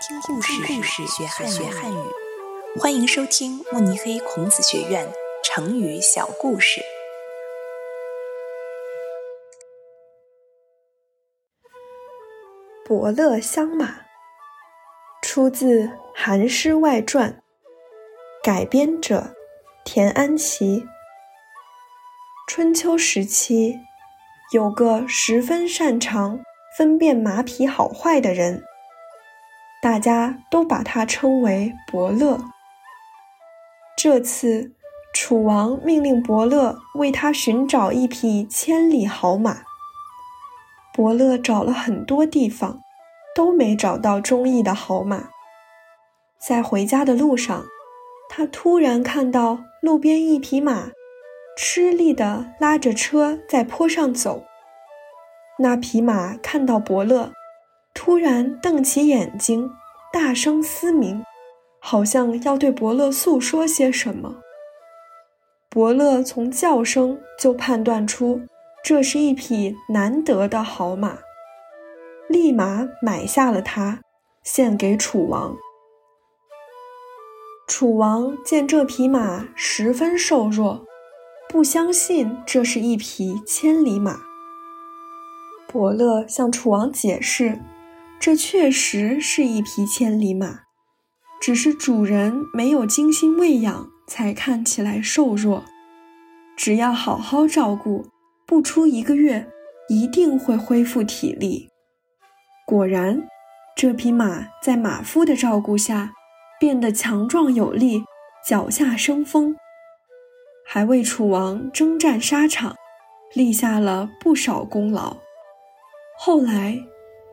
听故事，故事学汉学汉语。欢迎收听慕尼黑孔子学院成语小故事。伯乐相马，出自《韩诗外传》，改编者田安琪。春秋时期，有个十分擅长分辨马匹好坏的人。大家都把他称为伯乐。这次，楚王命令伯乐为他寻找一匹千里好马。伯乐找了很多地方，都没找到中意的好马。在回家的路上，他突然看到路边一匹马，吃力地拉着车在坡上走。那匹马看到伯乐。突然瞪起眼睛，大声嘶鸣，好像要对伯乐诉说些什么。伯乐从叫声就判断出这是一匹难得的好马，立马买下了它，献给楚王。楚王见这匹马十分瘦弱，不相信这是一匹千里马。伯乐向楚王解释。这确实是一匹千里马，只是主人没有精心喂养，才看起来瘦弱。只要好好照顾，不出一个月，一定会恢复体力。果然，这匹马在马夫的照顾下，变得强壮有力，脚下生风，还为楚王征战沙场，立下了不少功劳。后来。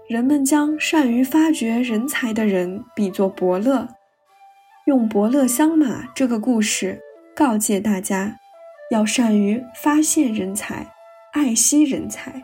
人们将善于发掘人才的人比作伯乐，用“伯乐相马”这个故事告诫大家，要善于发现人才，爱惜人才。